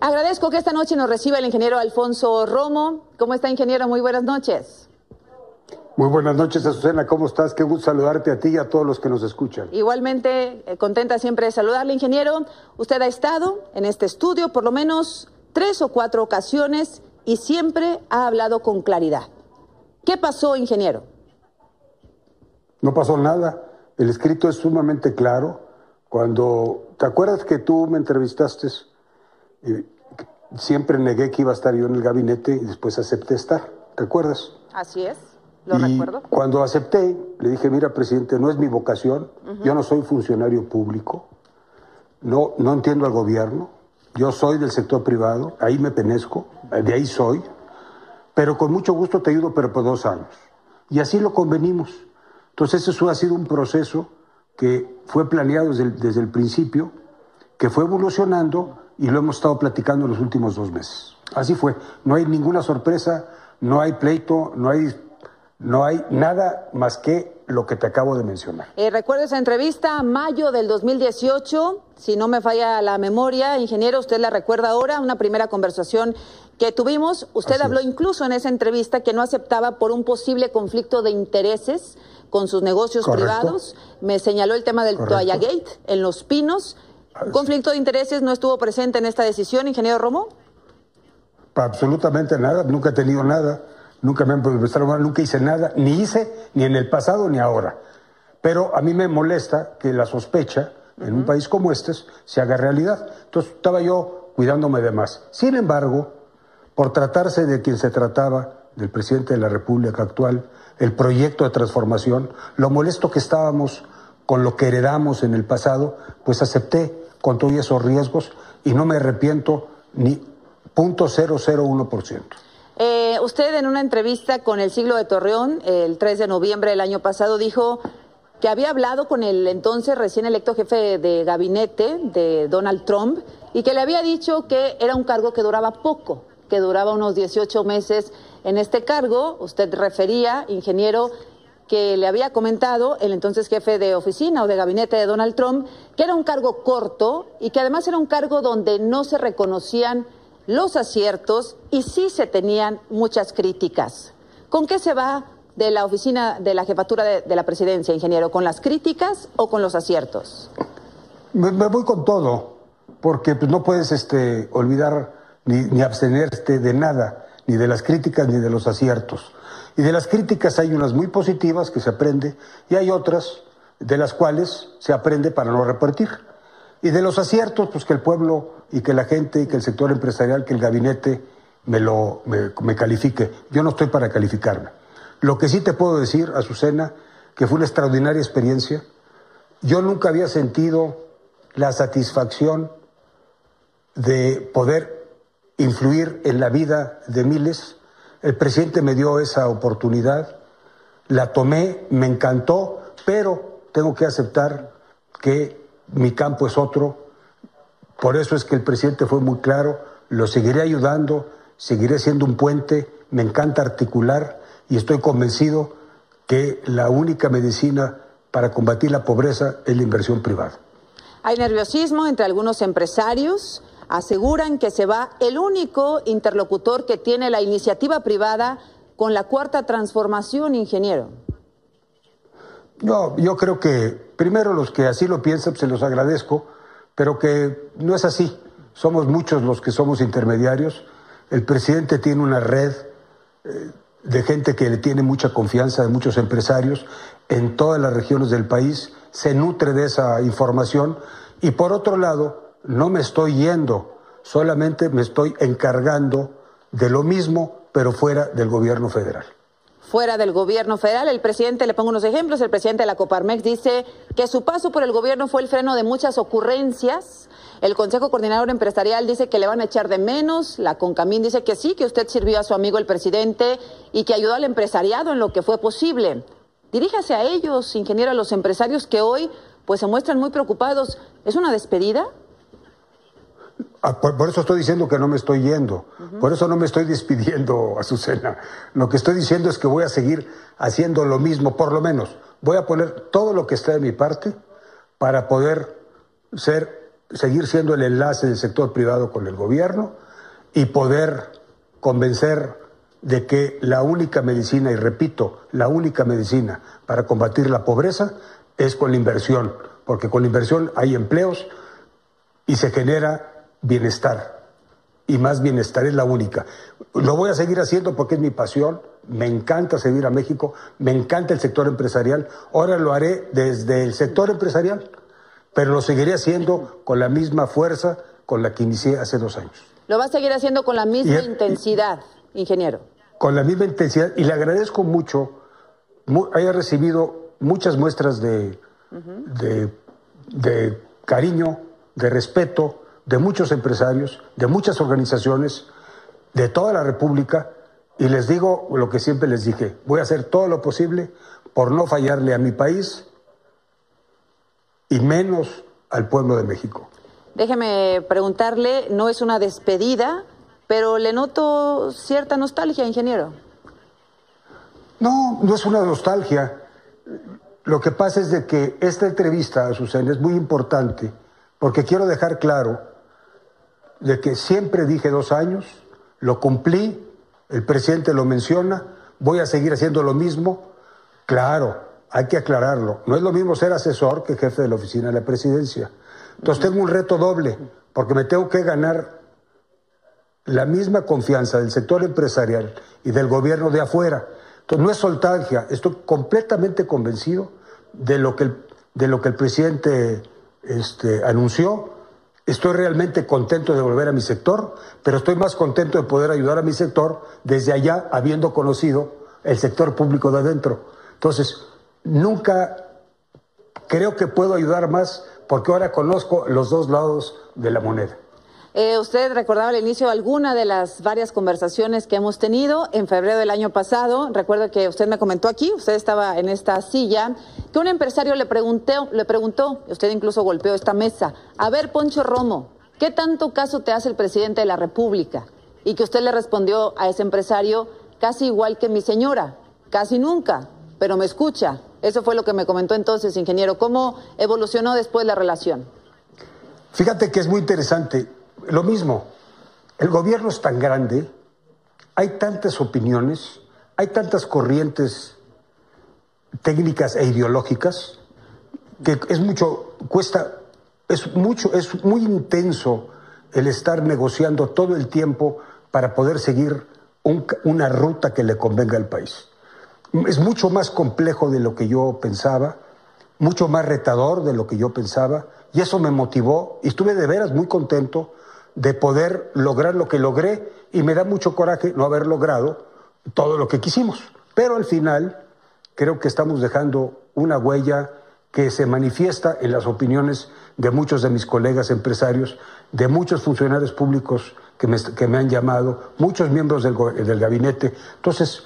Agradezco que esta noche nos reciba el ingeniero Alfonso Romo. ¿Cómo está, ingeniero? Muy buenas noches. Muy buenas noches, Azucena. ¿Cómo estás? Qué gusto saludarte a ti y a todos los que nos escuchan. Igualmente, eh, contenta siempre de saludarle, ingeniero. Usted ha estado en este estudio por lo menos tres o cuatro ocasiones y siempre ha hablado con claridad. ¿Qué pasó, ingeniero? No pasó nada. El escrito es sumamente claro. Cuando, ¿te acuerdas que tú me entrevistaste? Y siempre negué que iba a estar yo en el gabinete y después acepté estar. ¿Te acuerdas? Así es, lo y recuerdo. Cuando acepté, le dije, mira, presidente, no es mi vocación, yo no soy funcionario público, no, no entiendo al gobierno, yo soy del sector privado, ahí me penezco, de ahí soy, pero con mucho gusto te ayudo, pero por dos años. Y así lo convenimos. Entonces eso ha sido un proceso que fue planeado desde el, desde el principio, que fue evolucionando y lo hemos estado platicando en los últimos dos meses. Así fue. No hay ninguna sorpresa, no hay pleito, no hay, no hay nada más que lo que te acabo de mencionar. Eh, recuerdo esa entrevista, mayo del 2018, si no me falla la memoria, ingeniero, usted la recuerda ahora, una primera conversación que tuvimos. Usted Así habló es. incluso en esa entrevista que no aceptaba por un posible conflicto de intereses con sus negocios Correcto. privados. Me señaló el tema del Correcto. Toalla Gate en Los Pinos. ¿Un conflicto de intereses no estuvo presente en esta decisión, ingeniero Romo? Absolutamente nada, nunca he tenido nada, nunca me han prestado mano, nunca hice nada, ni hice ni en el pasado ni ahora. Pero a mí me molesta que la sospecha en un país como este se haga realidad. Entonces estaba yo cuidándome de más. Sin embargo, por tratarse de quien se trataba, del presidente de la República actual, el proyecto de transformación, lo molesto que estábamos con lo que heredamos en el pasado, pues acepté con todos esos riesgos y no me arrepiento ni 0.001%. Eh, usted en una entrevista con el siglo de Torreón, el 3 de noviembre del año pasado, dijo que había hablado con el entonces recién electo jefe de gabinete de Donald Trump y que le había dicho que era un cargo que duraba poco, que duraba unos 18 meses en este cargo. Usted refería, ingeniero, que le había comentado el entonces jefe de oficina o de gabinete de Donald Trump, que era un cargo corto y que además era un cargo donde no se reconocían los aciertos y sí se tenían muchas críticas. ¿Con qué se va de la oficina de la jefatura de, la presidencia, ingeniero? ¿Con las críticas o con los aciertos? Me, me voy con todo, porque pues, no puedes este, olvidar ni, ni abstenerte de nada, ni de las críticas ni de los aciertos. Y de las críticas hay unas muy positivas que se aprende y hay otras de las cuales se aprende para no repetir. Y de los aciertos, pues que el pueblo y que la gente y que el sector empresarial, que el gabinete me lo me califique. Yo no estoy para calificarme. Lo que sí te puedo decir, Azucena, que fue una extraordinaria experiencia. Yo nunca había sentido la satisfacción de poder influir en la vida de miles. El presidente me dio esa oportunidad, la tomé, me encantó, pero tengo que aceptar que mi campo es otro. Por eso es que el presidente fue muy claro, lo seguiré ayudando, seguiré siendo un puente, me encanta articular y estoy convencido que la única medicina para combatir la pobreza es la inversión privada. Hay nerviosismo entre algunos empresarios. Aseguran que se va el único interlocutor que tiene la iniciativa privada con la cuarta transformación, ingeniero. No, yo creo que primero los que así lo piensan, se los agradezco, pero que no es así. Somos muchos los que somos intermediarios. El presidente tiene una red eh, de gente que le tiene mucha confianza, de muchos empresarios en todas las regiones del país, se nutre de esa información y por otro lado, no me estoy yendo, solamente me estoy encargando de lo mismo, pero fuera del gobierno federal. Fuera del gobierno federal, el presidente, le pongo unos ejemplos, el presidente de la Coparmex dice que su paso por el gobierno fue el freno de muchas ocurrencias. El Consejo Coordinador Empresarial dice que le van a echar de menos. La Concamín dice que sí, que usted sirvió a su amigo el presidente y que ayudó al empresariado en lo que fue posible. Diríjase a ellos, ingeniero, a los empresarios que hoy pues se muestran muy preocupados. ¿Es una despedida? Ah, por, por, eso estoy diciendo que no me estoy yendo. Uh -huh. Por eso no me estoy despidiendo, Azucena. Lo que estoy diciendo es que voy a seguir haciendo lo mismo, por lo menos. Voy a poner todo lo que está de mi parte para poder ser seguir siendo el enlace del sector privado con el gobierno y poder convencer de que la única medicina, y repito, la única medicina para combatir la pobreza es con la inversión, porque con la inversión hay empleos y se genera bienestar. Y más bienestar es la única. Lo voy a seguir haciendo porque es mi pasión, me encanta seguir a México, me encanta el sector empresarial. Ahora lo haré desde el sector empresarial, pero lo seguiré haciendo con la misma fuerza con la que inicié hace dos años. Lo va a seguir haciendo con la misma intensidad, ingeniero. Con la misma intensidad y le agradezco mucho, haya recibido muchas muestras de, de, de cariño, de respeto de muchos empresarios, de muchas organizaciones, de toda la República, y les digo lo que siempre les dije, voy a hacer todo lo posible por no fallarle a mi país y menos al pueblo de México. Déjeme preguntarle, no es una despedida, pero le noto cierta nostalgia, ingeniero. No, no es una nostalgia. Lo que pasa es de que esta entrevista, a Susana, es muy importante porque quiero dejar claro de que siempre dije dos años, lo cumplí, el presidente lo menciona, voy a seguir haciendo lo mismo. Claro, hay que aclararlo. No es lo mismo ser asesor que jefe de la oficina de la presidencia. Entonces tengo un reto doble, porque me tengo que ganar la misma confianza del sector empresarial y del gobierno de afuera. Entonces no es soltancia, estoy completamente convencido de lo que el, de lo que el presidente este, anunció. Estoy realmente contento de volver a mi sector, pero estoy más contento de poder ayudar a mi sector desde allá, habiendo conocido el sector público de adentro. Entonces, nunca creo que puedo ayudar más porque ahora conozco los dos lados de la moneda. Eh, usted recordaba al inicio alguna de las varias conversaciones que hemos tenido en febrero del año pasado. Recuerdo que usted me comentó aquí, usted estaba en esta silla, que un empresario le, preguntó, le preguntó, usted incluso golpeó esta mesa, a ver, Poncho Romo, ¿qué tanto caso te hace el presidente de la República? Y que usted le respondió a ese empresario, casi igual que mi señora, casi nunca, pero me escucha. Eso fue lo que me comentó entonces, ingeniero. ¿Cómo evolucionó después la relación? Fíjate que es muy interesante lo mismo, el gobierno es tan grande, hay tantas opiniones, hay tantas corrientes técnicas e ideológicas que es mucho, cuesta, es mucho, es muy intenso el estar negociando todo el tiempo para poder seguir una ruta que le convenga al país. Es mucho más complejo de lo que yo pensaba, mucho más retador de lo que yo pensaba, y eso me motivó y estuve de veras muy contento de poder lograr lo que logré y me da mucho coraje no haber logrado todo lo que quisimos. Pero al final creo que estamos dejando una huella que se manifiesta en las opiniones de muchos de mis colegas empresarios, de muchos funcionarios públicos que me, que me han llamado, muchos miembros del, del, gabinete. Entonces,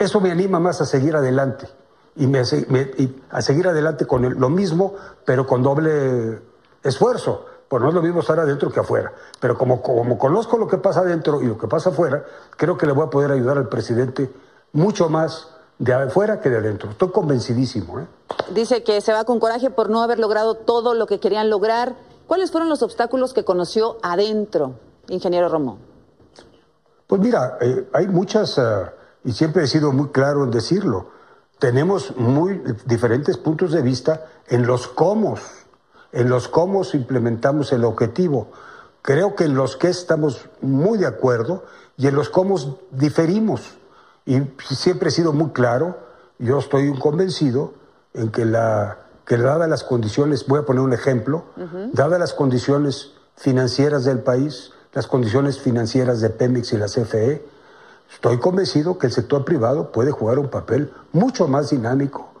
eso me anima más a seguir adelante y, me, a seguir adelante con lo mismo, pero con doble esfuerzo pues no es lo mismo estar adentro que afuera. Pero como, como conozco lo que pasa adentro y lo que pasa afuera, creo que le voy a poder ayudar al presidente mucho más de afuera que de adentro. Estoy convencidísimo. ¿eh? Dice que se va con coraje por no haber logrado todo lo que querían lograr. ¿Cuáles fueron los obstáculos que conoció adentro, ingeniero Romo? Pues mira, eh, hay muchas, uh, y siempre he sido muy claro en decirlo, tenemos muy diferentes puntos de vista en los cómo en los cómo implementamos el objetivo. Creo que en los que estamos muy de acuerdo y en los cómo diferimos. Y siempre he sido muy claro, yo estoy convencido en que, la, que dadas las condiciones, voy a poner un ejemplo, dadas las condiciones financieras del país, las condiciones financieras de Pemex y la CFE, estoy convencido que el sector privado puede jugar un papel mucho más dinámico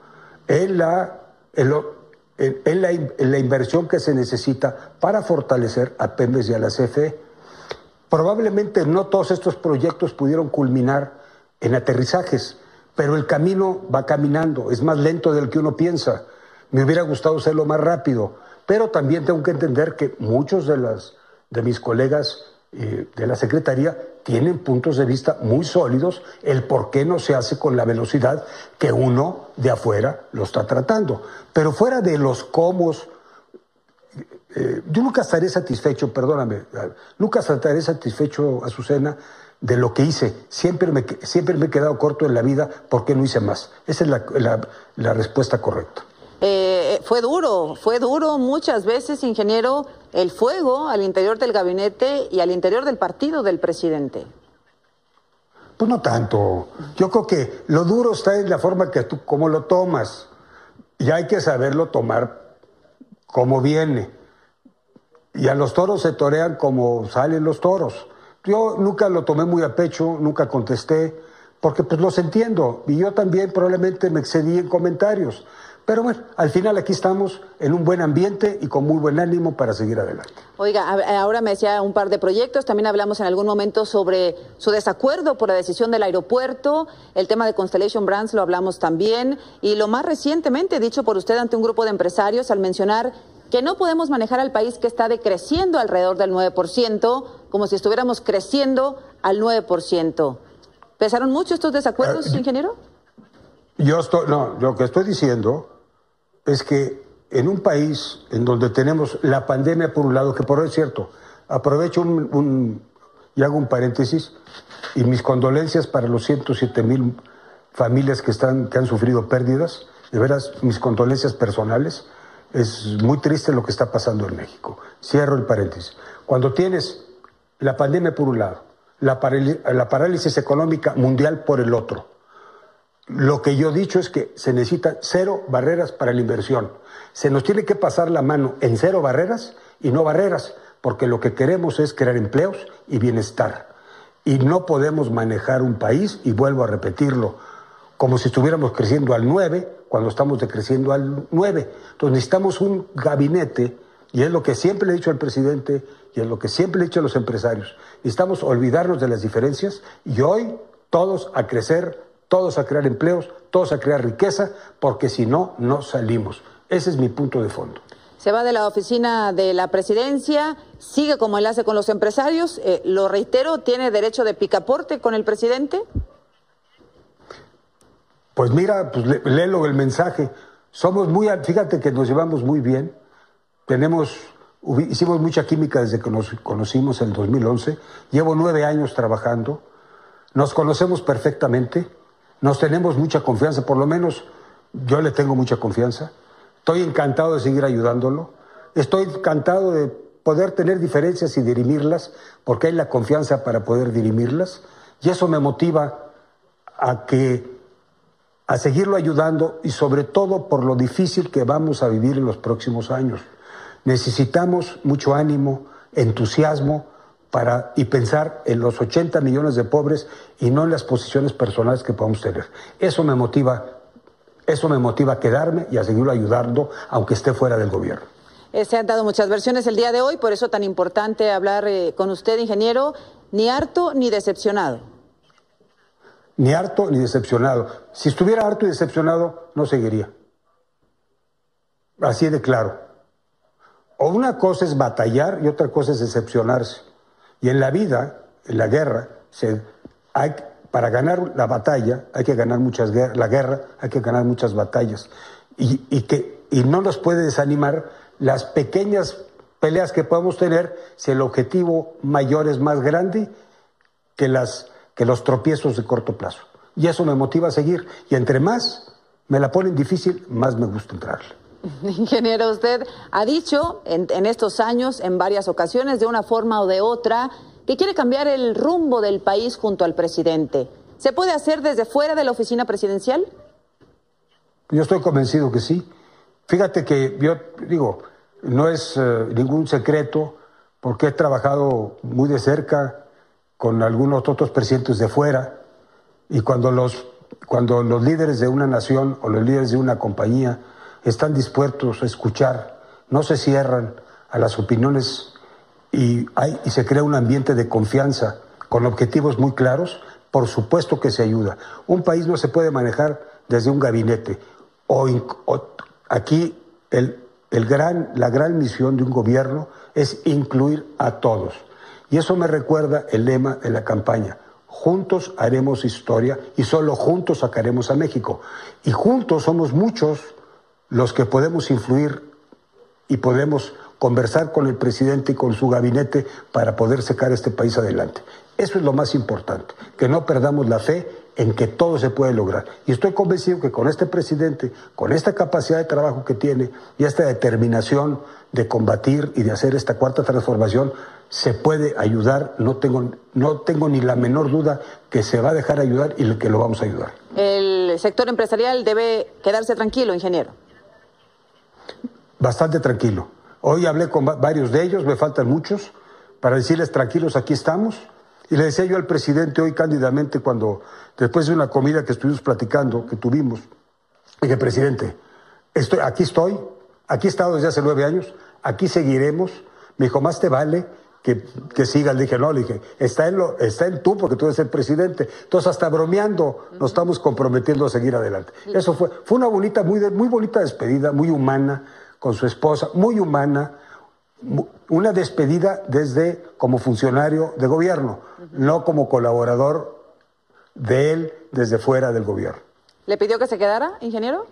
en la, en lo, en, la, inversión que se necesita para fortalecer a Pemex y a la CFE. Probablemente no todos estos proyectos pudieron culminar en aterrizajes, pero el camino va caminando, es más lento del que uno piensa. Me hubiera gustado hacerlo más rápido, pero también tengo que entender que muchos de, las, de mis colegas eh, de la Secretaría tienen puntos de vista muy sólidos el por qué no se hace con la velocidad que uno de afuera lo está tratando. Pero fuera de los cómo, eh, yo nunca estaré satisfecho, perdóname, nunca estaré satisfecho, Azucena, de lo que hice. Siempre me, siempre me he quedado corto en la vida porque no hice más. Esa es la, respuesta correcta. Eh, fue duro, fue duro muchas veces, ingeniero, el fuego al interior del gabinete y al interior del partido del presidente. Pues no tanto. Yo creo que lo duro está en la forma que tú, cómo lo tomas. Y hay que saberlo tomar como viene. Y a los toros se torean como salen los toros. Yo nunca lo tomé muy a pecho, nunca contesté, porque pues los entiendo. Y yo también probablemente me excedí en comentarios. Pero bueno, al final aquí estamos en un buen ambiente y con muy buen ánimo para seguir adelante. Oiga, ahora me decía un par de proyectos, también hablamos en algún momento sobre su desacuerdo por la decisión del aeropuerto, el tema de Constellation Brands lo hablamos también, y lo más recientemente dicho por usted ante un grupo de empresarios al mencionar que no podemos manejar al país que está decreciendo alrededor del 9%, como si estuviéramos creciendo al 9%. ¿Pesaron mucho estos desacuerdos, ah, ingeniero? Yo estoy, no, lo que estoy diciendo es que en un país en donde tenemos la pandemia por un lado, que por es cierto, aprovecho un, y hago un paréntesis, y mis condolencias para los 107 mil familias que, están, que han sufrido pérdidas, de veras, mis condolencias personales, es muy triste lo que está pasando en México. Cierro el paréntesis. Cuando tienes la pandemia por un lado, la, la parálisis económica mundial por el otro, lo que yo he dicho es que se necesitan cero barreras para la inversión. Se nos tiene que pasar la mano en cero barreras y no barreras, porque lo que queremos es crear empleos y bienestar. Y no podemos manejar un país, y vuelvo a repetirlo, como si estuviéramos creciendo al 9 cuando estamos decreciendo al 9. Entonces necesitamos un gabinete, y es lo que siempre le he dicho al presidente, y es lo que siempre le he dicho a los empresarios. Necesitamos olvidarnos de las diferencias y hoy todos a crecer todos a crear empleos, todos a crear riqueza, porque si no, no salimos. Ese es mi punto de fondo. Se va de la oficina de la presidencia, sigue como enlace con los empresarios. Eh, lo reitero, ¿tiene derecho de picaporte con el presidente? Pues mira, pues léelo el mensaje. Somos muy, fíjate que nos llevamos muy bien. Tenemos, hicimos mucha química desde que nos conocimos en 2011. Llevo nueve años trabajando. Nos conocemos perfectamente. Nos tenemos mucha confianza, por lo menos yo le tengo mucha confianza. Estoy encantado de seguir ayudándolo. Estoy encantado de poder tener diferencias y dirimirlas, porque hay la confianza para poder dirimirlas. Y eso me motiva a que a seguirlo ayudando y sobre todo por lo difícil que vamos a vivir en los próximos años. Necesitamos mucho ánimo, entusiasmo, para, y pensar en los 80 millones de pobres y no en las posiciones personales que podamos tener. Eso me motiva, eso me motiva a quedarme y a seguirlo ayudando, aunque esté fuera del gobierno. Eh, se han dado muchas versiones el día de hoy, por eso tan importante hablar eh, con usted, ingeniero, ni harto ni decepcionado. Ni harto ni decepcionado. Si estuviera harto y decepcionado, no seguiría. Así de claro. O una cosa es batallar y otra cosa es decepcionarse. Y en la vida, en la guerra, se, hay, para ganar la batalla hay que ganar muchas guerras, la guerra hay que ganar muchas batallas. Y, que, y no nos puede desanimar las pequeñas peleas que podemos tener si el objetivo mayor es más grande que, las, que los tropiezos de corto plazo. Y eso me motiva a seguir. Y entre más me la ponen difícil, más me gusta entrarle. Ingeniero, usted ha dicho en, estos años, en varias ocasiones, de una forma o de otra, que quiere cambiar el rumbo del país junto al presidente. ¿Se puede hacer desde fuera de la oficina presidencial? Yo estoy convencido que sí. Fíjate que yo digo, no es eh, ningún secreto, porque he trabajado muy de cerca con algunos otros presidentes de fuera, y cuando los, cuando los líderes de una nación o los líderes de una compañía están dispuestos a escuchar, no se cierran a las opiniones y, se crea un ambiente de confianza con objetivos muy claros, por supuesto que se ayuda. Un país no se puede manejar desde un gabinete. Aquí la gran misión de un gobierno es incluir a todos. Y eso me recuerda el lema de la campaña. Juntos haremos historia y solo juntos sacaremos a México. Y juntos somos muchos los que podemos influir y podemos conversar con el presidente y con su gabinete para poder sacar este país adelante. Eso es lo más importante, que no perdamos la fe en que todo se puede lograr. Y estoy convencido que con este presidente, con esta capacidad de trabajo que tiene y esta determinación de combatir y de hacer esta cuarta transformación, se puede ayudar. No tengo, no tengo ni la menor duda que se va a dejar ayudar y que lo vamos a ayudar. El sector empresarial debe quedarse tranquilo, ingeniero. Bastante tranquilo. Hoy hablé con varios de ellos, me faltan muchos, para decirles tranquilos, aquí estamos y le decía yo al presidente hoy cándidamente cuando, después de una comida que estuvimos platicando, que tuvimos, dije, presidente, estoy, aquí estoy, aquí he estado desde hace nueve años, aquí seguiremos. Me dijo, más te vale que, que sigas. Le dije, no, le dije, está en, lo, está en tú porque tú eres el presidente. Entonces, hasta bromeando, nos estamos comprometiendo a seguir adelante. Eso fue, fue una bonita, muy, muy bonita despedida, muy humana, con su esposa, muy humana una despedida desde como funcionario de gobierno, no como colaborador de él desde fuera del gobierno. ¿Le pidió que se quedara, ingeniero?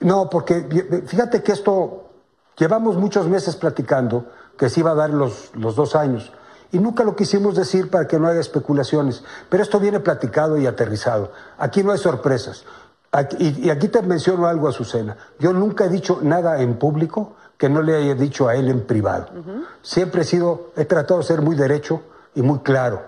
No, porque fíjate que esto llevamos muchos meses platicando que se iba a dar los, los dos años y nunca lo quisimos decir para que no haya especulaciones, pero esto viene platicado y aterrizado. Aquí no hay sorpresas. Y, y aquí te menciono algo, Azucena. Yo nunca he dicho nada en público que no le haya dicho a él en privado. Siempre he sido, he tratado de ser muy derecho y muy claro.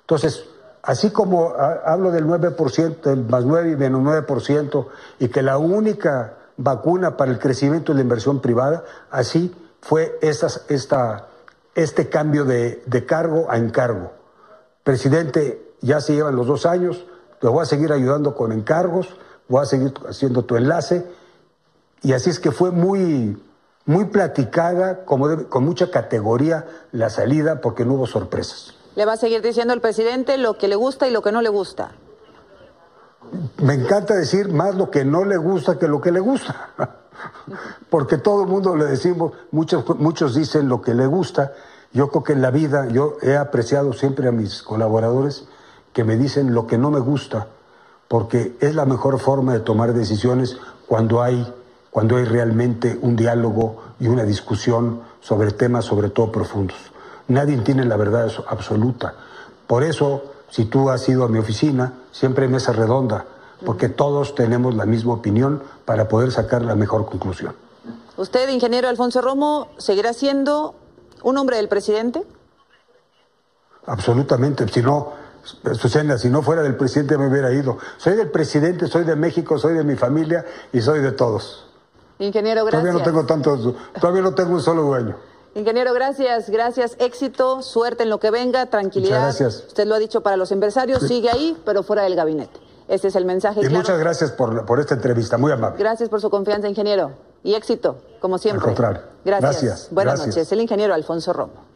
Entonces, así como hablo del 9%, el más 9 y menos 9%, y que la única vacuna para el crecimiento de la inversión privada, así fue estas, esta, este cambio de, de cargo a encargo. Presidente, ya se llevan los dos años, te voy a seguir ayudando con encargos, voy a seguir haciendo tu enlace, y así es que fue muy, muy platicada, como con mucha categoría la salida, porque no hubo sorpresas. ¿Le va a seguir diciendo el presidente lo que le gusta y lo que no le gusta? Me encanta decir más lo que no le gusta que lo que le gusta. porque todo el mundo le decimos, muchos, muchos dicen lo que le gusta. Yo creo que en la vida yo he apreciado siempre a mis colaboradores que me dicen lo que no me gusta, porque es la mejor forma de tomar decisiones cuando hay cuando hay realmente un diálogo y una discusión sobre temas sobre todo profundos. Nadie tiene la verdad absoluta. Por eso, si tú has ido a mi oficina, siempre hay mesa redonda, porque todos tenemos la misma opinión para poder sacar la mejor conclusión. ¿Usted, ingeniero Alfonso Romo, seguirá siendo un hombre del presidente? Absolutamente. Si no, Susana, si no fuera del presidente me hubiera ido. Soy del presidente, soy de México, soy de mi familia y soy de todos. Ingeniero, gracias. Todavía no tengo tanto, todavía no tengo un solo dueño. Ingeniero, gracias, gracias, éxito, suerte en lo que venga, tranquilidad. Muchas gracias. Usted lo ha dicho para los empresarios, sigue ahí, pero fuera del gabinete. Este es el mensaje. Y muchas gracias por, por esta entrevista, muy amable. Gracias por su confianza, ingeniero. Y éxito, como siempre. Al contrario. Gracias. Buenas noches. El ingeniero Alfonso Romo.